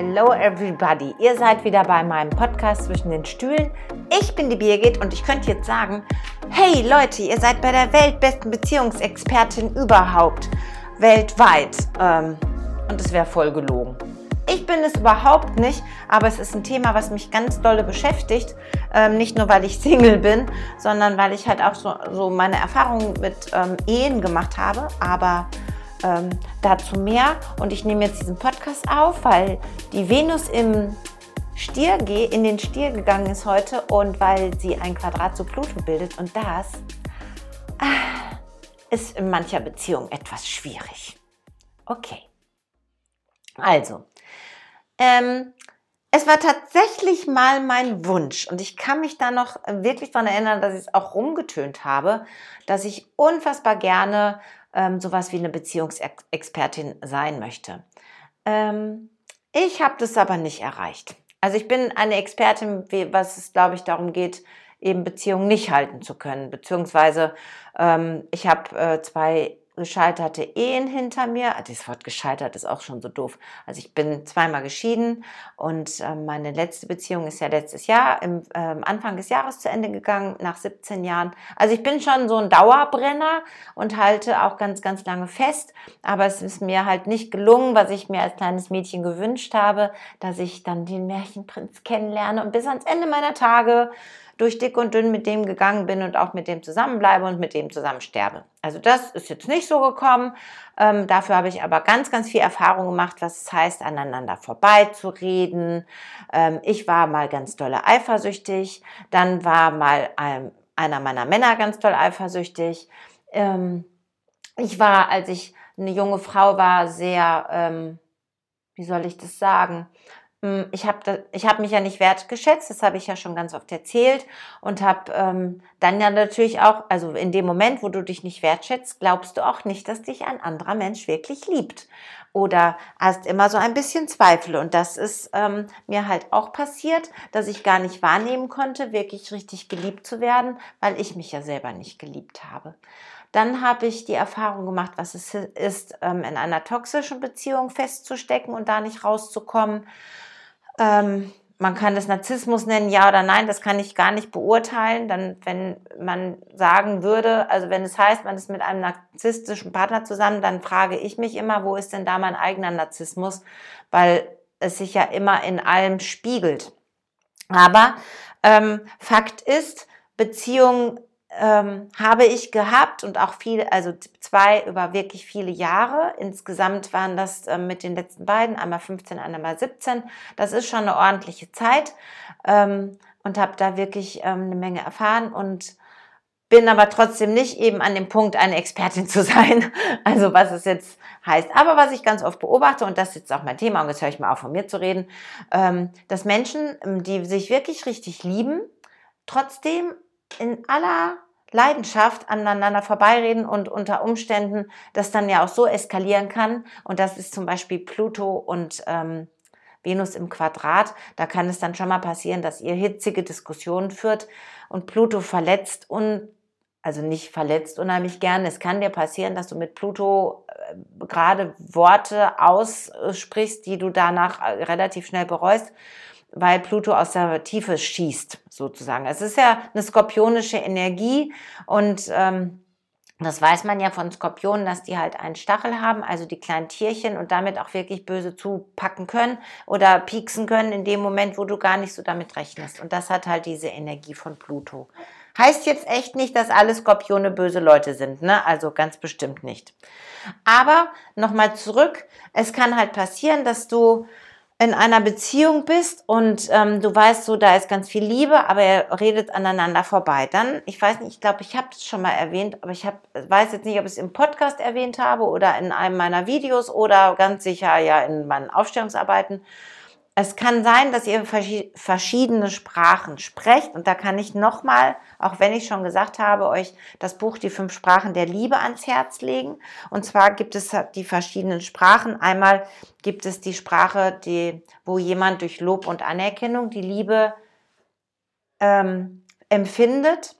Hello everybody, ihr seid wieder bei meinem Podcast zwischen den Stühlen. Ich bin die Birgit und ich könnte jetzt sagen, hey Leute, ihr seid bei der weltbesten Beziehungsexpertin überhaupt, weltweit. Ähm, und es wäre voll gelogen. Ich bin es überhaupt nicht, aber es ist ein Thema, was mich ganz dolle beschäftigt. Ähm, nicht nur, weil ich Single bin, sondern weil ich halt auch so, so meine Erfahrungen mit ähm, Ehen gemacht habe. Aber ähm, dazu mehr. Und ich nehme jetzt diesen Podcast auf, weil die Venus im Stier in den Stier gegangen ist heute und weil sie ein Quadrat zu Pluto bildet. Und das ah, ist in mancher Beziehung etwas schwierig. Okay. Also, ähm, es war tatsächlich mal mein Wunsch und ich kann mich da noch wirklich daran erinnern, dass ich es auch rumgetönt habe, dass ich unfassbar gerne ähm, sowas wie eine Beziehungsexpertin sein möchte. Ähm, ich habe das aber nicht erreicht. Also ich bin eine Expertin, was es, glaube ich, darum geht, eben Beziehungen nicht halten zu können. Beziehungsweise ähm, ich habe äh, zwei gescheiterte Ehen hinter mir. Das Wort gescheitert ist auch schon so doof. Also ich bin zweimal geschieden und äh, meine letzte Beziehung ist ja letztes Jahr, im äh, Anfang des Jahres zu Ende gegangen, nach 17 Jahren. Also ich bin schon so ein Dauerbrenner und halte auch ganz, ganz lange fest. Aber es ist mir halt nicht gelungen, was ich mir als kleines Mädchen gewünscht habe, dass ich dann den Märchenprinz kennenlerne und bis ans Ende meiner Tage durch dick und dünn mit dem gegangen bin und auch mit dem zusammenbleibe und mit dem zusammen sterbe. Also das ist jetzt nicht so gekommen. Ähm, dafür habe ich aber ganz, ganz viel Erfahrung gemacht, was es heißt, aneinander vorbeizureden. Ähm, ich war mal ganz dolle eifersüchtig. Dann war mal ein, einer meiner Männer ganz doll eifersüchtig. Ähm, ich war, als ich eine junge Frau war, sehr, ähm, wie soll ich das sagen? Hm, ich habe hab mich ja nicht wertgeschätzt, das habe ich ja schon ganz oft erzählt und habe ähm, dann ja natürlich auch, also in dem Moment, wo du dich nicht wertschätzt, glaubst du auch nicht, dass dich ein anderer Mensch wirklich liebt oder hast immer so ein bisschen Zweifel und das ist ähm, mir halt auch passiert, dass ich gar nicht wahrnehmen konnte, wirklich richtig geliebt zu werden, weil ich mich ja selber nicht geliebt habe. Dann habe ich die Erfahrung gemacht, was es ist, ähm, in einer toxischen Beziehung festzustecken und da nicht rauszukommen. Ähm, man kann das Narzissmus nennen, ja oder nein, das kann ich gar nicht beurteilen. Dann, wenn man sagen würde, also wenn es heißt, man ist mit einem narzisstischen Partner zusammen, dann frage ich mich immer, wo ist denn da mein eigener Narzissmus? Weil es sich ja immer in allem spiegelt. Aber ähm, Fakt ist, Beziehungen ähm, habe ich gehabt und auch viele, also zwei über wirklich viele Jahre. Insgesamt waren das ähm, mit den letzten beiden, einmal 15, einmal 17. Das ist schon eine ordentliche Zeit ähm, und habe da wirklich ähm, eine Menge erfahren und bin aber trotzdem nicht eben an dem Punkt, eine Expertin zu sein. Also was es jetzt heißt. Aber was ich ganz oft beobachte, und das ist jetzt auch mein Thema, und jetzt höre ich mal auf, von mir zu reden, ähm, dass Menschen, ähm, die sich wirklich richtig lieben, trotzdem in aller Leidenschaft aneinander vorbeireden und unter Umständen das dann ja auch so eskalieren kann. Und das ist zum Beispiel Pluto und ähm, Venus im Quadrat. Da kann es dann schon mal passieren, dass ihr hitzige Diskussionen führt und Pluto verletzt und also nicht verletzt unheimlich gern. Es kann dir passieren, dass du mit Pluto äh, gerade Worte aussprichst, die du danach äh, relativ schnell bereust weil Pluto aus der Tiefe schießt, sozusagen. Es ist ja eine skorpionische Energie und ähm, das weiß man ja von Skorpionen, dass die halt einen Stachel haben, also die kleinen Tierchen und damit auch wirklich böse zupacken können oder pieksen können in dem Moment, wo du gar nicht so damit rechnest. Und das hat halt diese Energie von Pluto. Heißt jetzt echt nicht, dass alle Skorpione böse Leute sind, ne? Also ganz bestimmt nicht. Aber nochmal zurück, es kann halt passieren, dass du in einer Beziehung bist und ähm, du weißt so, da ist ganz viel Liebe, aber ihr redet aneinander vorbei. Dann, ich weiß nicht, ich glaube, ich habe das schon mal erwähnt, aber ich hab, weiß jetzt nicht, ob ich es im Podcast erwähnt habe oder in einem meiner Videos oder ganz sicher ja in meinen Aufstellungsarbeiten. Es kann sein, dass ihr verschiedene Sprachen sprecht und da kann ich nochmal, auch wenn ich schon gesagt habe, euch das Buch Die fünf Sprachen der Liebe ans Herz legen. Und zwar gibt es die verschiedenen Sprachen. Einmal gibt es die Sprache, die, wo jemand durch Lob und Anerkennung die Liebe ähm, empfindet.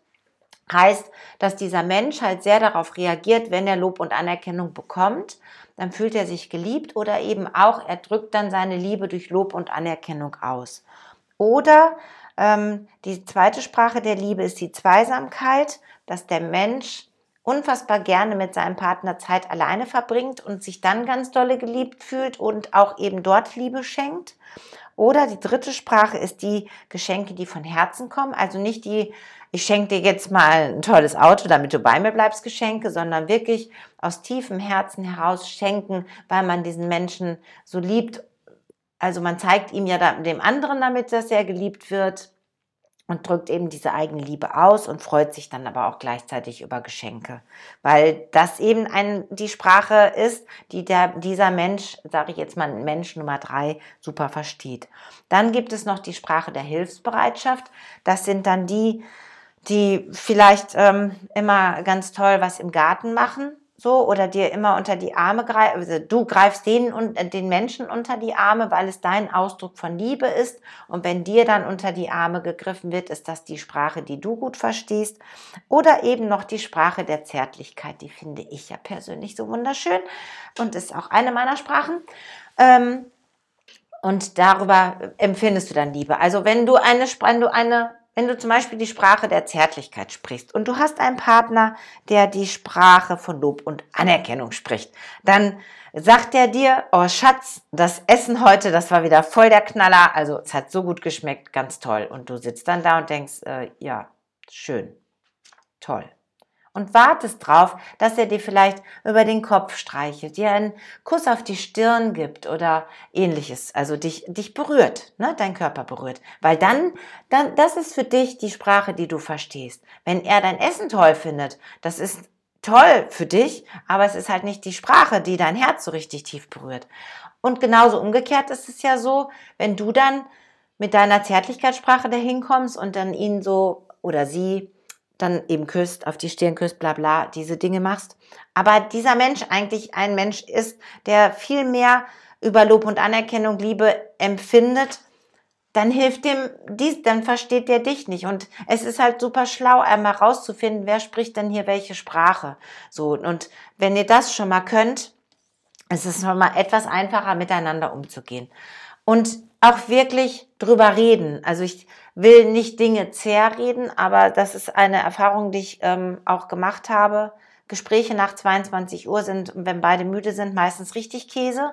Heißt, dass dieser Mensch halt sehr darauf reagiert, wenn er Lob und Anerkennung bekommt, dann fühlt er sich geliebt oder eben auch, er drückt dann seine Liebe durch Lob und Anerkennung aus. Oder ähm, die zweite Sprache der Liebe ist die Zweisamkeit, dass der Mensch unfassbar gerne mit seinem Partner Zeit alleine verbringt und sich dann ganz dolle geliebt fühlt und auch eben dort Liebe schenkt. Oder die dritte Sprache ist die Geschenke, die von Herzen kommen, also nicht die ich schenke dir jetzt mal ein tolles Auto, damit du bei mir bleibst, Geschenke, sondern wirklich aus tiefem Herzen heraus schenken, weil man diesen Menschen so liebt. Also man zeigt ihm ja dem anderen damit, dass er geliebt wird und drückt eben diese eigene Liebe aus und freut sich dann aber auch gleichzeitig über Geschenke, weil das eben ein, die Sprache ist, die der, dieser Mensch, sage ich jetzt mal Mensch Nummer drei, super versteht. Dann gibt es noch die Sprache der Hilfsbereitschaft. Das sind dann die, die vielleicht ähm, immer ganz toll was im Garten machen, so, oder dir immer unter die Arme greifen, also du greifst und äh, den Menschen unter die Arme, weil es dein Ausdruck von Liebe ist. Und wenn dir dann unter die Arme gegriffen wird, ist das die Sprache, die du gut verstehst. Oder eben noch die Sprache der Zärtlichkeit, die finde ich ja persönlich so wunderschön und ist auch eine meiner Sprachen. Ähm, und darüber empfindest du dann Liebe. Also wenn du eine, wenn du eine wenn du zum Beispiel die Sprache der Zärtlichkeit sprichst und du hast einen Partner, der die Sprache von Lob und Anerkennung spricht, dann sagt er dir, oh Schatz, das Essen heute, das war wieder voll der Knaller, also es hat so gut geschmeckt, ganz toll. Und du sitzt dann da und denkst, äh, ja, schön, toll und wartest drauf, dass er dir vielleicht über den Kopf streichelt, dir einen Kuss auf die Stirn gibt oder ähnliches, also dich, dich berührt, ne, dein Körper berührt. Weil dann, dann, das ist für dich die Sprache, die du verstehst. Wenn er dein Essen toll findet, das ist toll für dich, aber es ist halt nicht die Sprache, die dein Herz so richtig tief berührt. Und genauso umgekehrt ist es ja so, wenn du dann mit deiner Zärtlichkeitssprache dahin kommst und dann ihn so oder sie dann eben küsst, auf die Stirn küsst, bla bla, diese Dinge machst. Aber dieser Mensch eigentlich ein Mensch ist, der viel mehr über Lob und Anerkennung, Liebe empfindet, dann hilft dem dies, dann versteht der dich nicht. Und es ist halt super schlau, einmal rauszufinden, wer spricht denn hier welche Sprache. So, und wenn ihr das schon mal könnt, ist es schon mal etwas einfacher, miteinander umzugehen. Und auch wirklich drüber reden. Also ich will nicht Dinge zerreden, aber das ist eine Erfahrung, die ich ähm, auch gemacht habe. Gespräche nach 22 Uhr sind, wenn beide müde sind, meistens richtig Käse.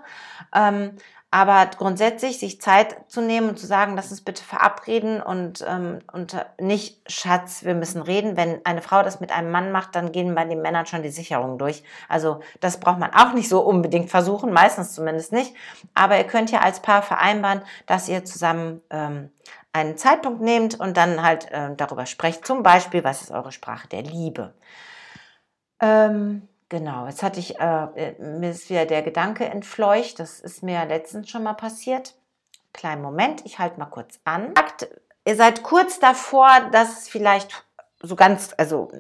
Ähm, aber grundsätzlich sich Zeit zu nehmen und zu sagen, lass uns bitte verabreden und, ähm, und nicht, Schatz, wir müssen reden. Wenn eine Frau das mit einem Mann macht, dann gehen bei den Männern schon die Sicherungen durch. Also das braucht man auch nicht so unbedingt versuchen, meistens zumindest nicht. Aber ihr könnt ja als Paar vereinbaren, dass ihr zusammen ähm, einen Zeitpunkt nehmt und dann halt äh, darüber sprecht. Zum Beispiel, was ist eure Sprache der Liebe? Ähm, Genau, jetzt hatte ich, äh, äh, mir ist wieder der Gedanke entfleucht, das ist mir letztens schon mal passiert. Kleinen Moment, ich halte mal kurz an. Ihr seid kurz davor, dass vielleicht so ganz, also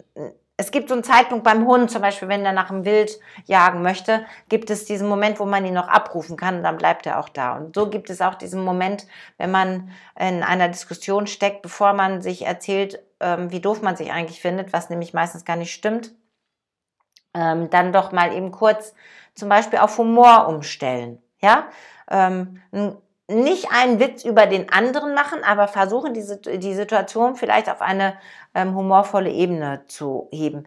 es gibt so einen Zeitpunkt beim Hund, zum Beispiel, wenn er nach dem Wild jagen möchte, gibt es diesen Moment, wo man ihn noch abrufen kann dann bleibt er auch da. Und so gibt es auch diesen Moment, wenn man in einer Diskussion steckt, bevor man sich erzählt, ähm, wie doof man sich eigentlich findet, was nämlich meistens gar nicht stimmt ähm, dann doch mal eben kurz zum Beispiel auf Humor umstellen. Ja, ähm, nicht einen Witz über den anderen machen, aber versuchen, diese, die Situation vielleicht auf eine ähm, humorvolle Ebene zu heben.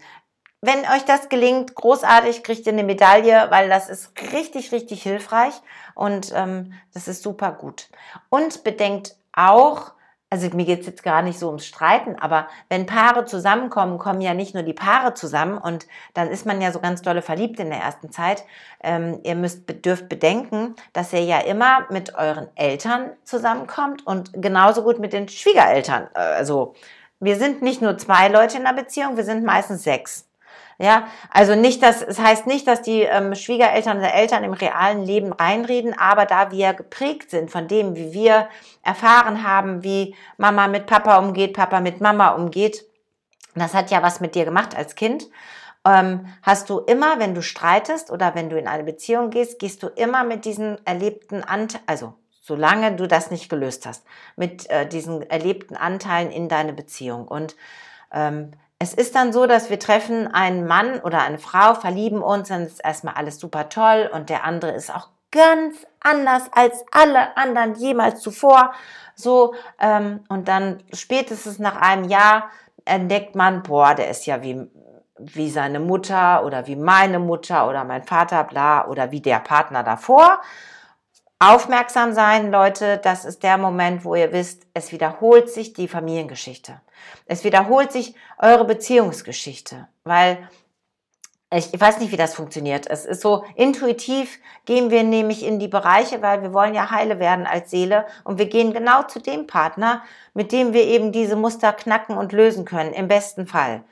Wenn euch das gelingt, großartig, kriegt ihr eine Medaille, weil das ist richtig, richtig hilfreich und ähm, das ist super gut. Und bedenkt auch, also mir geht's jetzt gar nicht so ums Streiten, aber wenn Paare zusammenkommen, kommen ja nicht nur die Paare zusammen und dann ist man ja so ganz dolle verliebt in der ersten Zeit. Ähm, ihr müsst dürft bedenken, dass ihr ja immer mit euren Eltern zusammenkommt und genauso gut mit den Schwiegereltern. Äh, also wir sind nicht nur zwei Leute in der Beziehung, wir sind meistens sechs. Ja, also nicht, dass es heißt nicht, dass die ähm, Schwiegereltern oder Eltern im realen Leben reinreden, aber da wir geprägt sind von dem, wie wir erfahren haben, wie Mama mit Papa umgeht, Papa mit Mama umgeht, das hat ja was mit dir gemacht als Kind. Ähm, hast du immer, wenn du streitest oder wenn du in eine Beziehung gehst, gehst du immer mit diesen erlebten Anteilen, also solange du das nicht gelöst hast, mit äh, diesen erlebten Anteilen in deine Beziehung. Und ähm, es ist dann so, dass wir treffen einen Mann oder eine Frau, verlieben uns, dann ist erstmal alles super toll und der andere ist auch ganz anders als alle anderen jemals zuvor. So, ähm, und dann spätestens nach einem Jahr entdeckt man, boah, der ist ja wie, wie seine Mutter oder wie meine Mutter oder mein Vater, bla, oder wie der Partner davor. Aufmerksam sein, Leute, das ist der Moment, wo ihr wisst, es wiederholt sich die Familiengeschichte. Es wiederholt sich eure Beziehungsgeschichte, weil ich weiß nicht, wie das funktioniert. Es ist so intuitiv gehen wir nämlich in die Bereiche, weil wir wollen ja heile werden als Seele und wir gehen genau zu dem Partner, mit dem wir eben diese Muster knacken und lösen können, im besten Fall.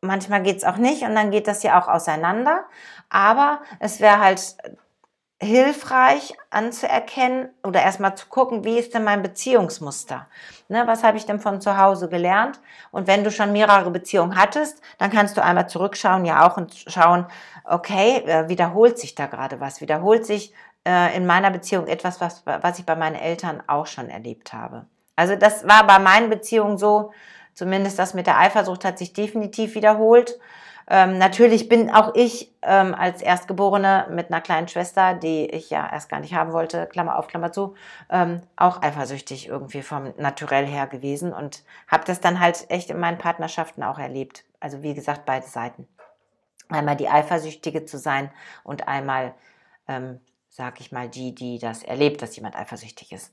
Manchmal geht's auch nicht und dann geht das ja auch auseinander. Aber es wäre halt hilfreich anzuerkennen oder erstmal zu gucken, wie ist denn mein Beziehungsmuster? Ne, was habe ich denn von zu Hause gelernt? Und wenn du schon mehrere Beziehungen hattest, dann kannst du einmal zurückschauen, ja auch und schauen, okay, äh, wiederholt sich da gerade was? Wiederholt sich äh, in meiner Beziehung etwas, was, was ich bei meinen Eltern auch schon erlebt habe? Also das war bei meinen Beziehungen so, zumindest das mit der Eifersucht hat sich definitiv wiederholt. Ähm, natürlich bin auch ich ähm, als Erstgeborene mit einer kleinen Schwester, die ich ja erst gar nicht haben wollte, Klammer auf, Klammer zu, ähm, auch eifersüchtig irgendwie vom Naturell her gewesen und habe das dann halt echt in meinen Partnerschaften auch erlebt. Also wie gesagt, beide Seiten. Einmal die Eifersüchtige zu sein und einmal, ähm, sag ich mal, die, die das erlebt, dass jemand eifersüchtig ist.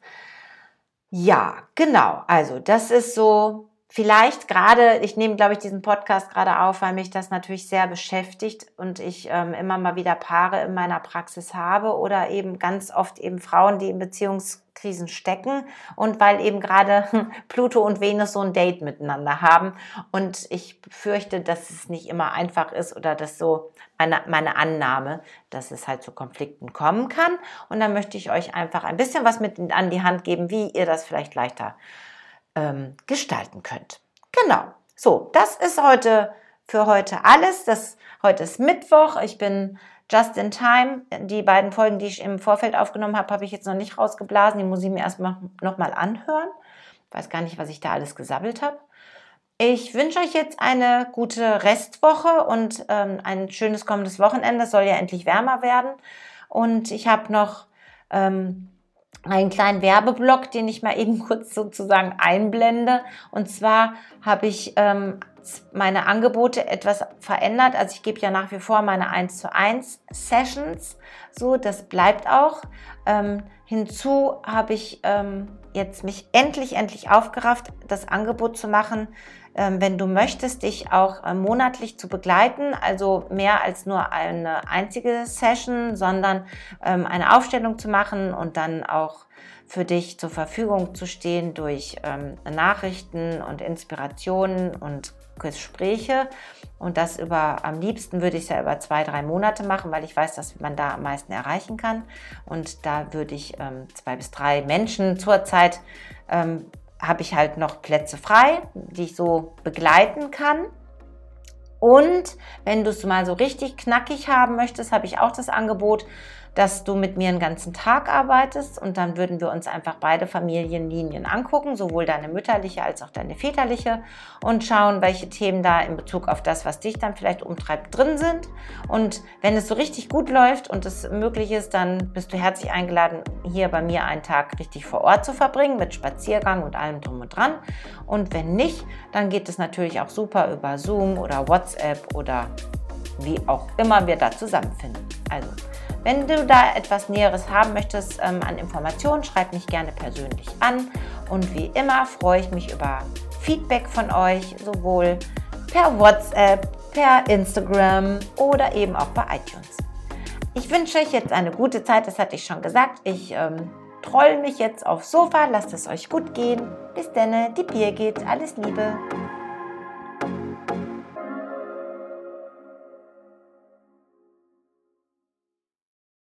Ja, genau. Also das ist so vielleicht gerade, ich nehme, glaube ich, diesen Podcast gerade auf, weil mich das natürlich sehr beschäftigt und ich ähm, immer mal wieder Paare in meiner Praxis habe oder eben ganz oft eben Frauen, die in Beziehungskrisen stecken und weil eben gerade Pluto und Venus so ein Date miteinander haben. Und ich fürchte, dass es nicht immer einfach ist oder dass so meine, meine Annahme, dass es halt zu Konflikten kommen kann. Und dann möchte ich euch einfach ein bisschen was mit an die Hand geben, wie ihr das vielleicht leichter ähm, gestalten könnt. Genau. So, das ist heute für heute alles. Das, heute ist Mittwoch. Ich bin just in time. Die beiden Folgen, die ich im Vorfeld aufgenommen habe, habe ich jetzt noch nicht rausgeblasen. Die muss ich mir erstmal nochmal anhören. Ich weiß gar nicht, was ich da alles gesabbelt habe. Ich wünsche euch jetzt eine gute Restwoche und ähm, ein schönes kommendes Wochenende. Es soll ja endlich wärmer werden. Und ich habe noch ähm, einen kleinen Werbeblock, den ich mal eben kurz sozusagen einblende. Und zwar habe ich ähm, meine Angebote etwas verändert. Also ich gebe ja nach wie vor meine 1 zu 1 Sessions. So, das bleibt auch. Ähm, hinzu habe ich ähm, jetzt mich endlich, endlich aufgerafft, das Angebot zu machen, wenn du möchtest, dich auch äh, monatlich zu begleiten, also mehr als nur eine einzige Session, sondern ähm, eine Aufstellung zu machen und dann auch für dich zur Verfügung zu stehen durch ähm, Nachrichten und Inspirationen und Gespräche. Und das über, am liebsten würde ich es ja über zwei, drei Monate machen, weil ich weiß, dass man da am meisten erreichen kann. Und da würde ich ähm, zwei bis drei Menschen zurzeit ähm, habe ich halt noch Plätze frei, die ich so begleiten kann. Und wenn du es mal so richtig knackig haben möchtest, habe ich auch das Angebot, dass du mit mir einen ganzen Tag arbeitest und dann würden wir uns einfach beide Familienlinien angucken, sowohl deine mütterliche als auch deine väterliche und schauen, welche Themen da in Bezug auf das, was dich dann vielleicht umtreibt, drin sind. Und wenn es so richtig gut läuft und es möglich ist, dann bist du herzlich eingeladen, hier bei mir einen Tag richtig vor Ort zu verbringen mit Spaziergang und allem drum und dran. Und wenn nicht, dann geht es natürlich auch super über Zoom oder WhatsApp oder wie auch immer wir da zusammenfinden. Also wenn du da etwas Näheres haben möchtest ähm, an Informationen, schreib mich gerne persönlich an. Und wie immer freue ich mich über Feedback von euch, sowohl per WhatsApp, per Instagram oder eben auch bei iTunes. Ich wünsche euch jetzt eine gute Zeit, das hatte ich schon gesagt. Ich ähm, troll mich jetzt aufs Sofa, lasst es euch gut gehen. Bis dann, die Bier geht, alles Liebe.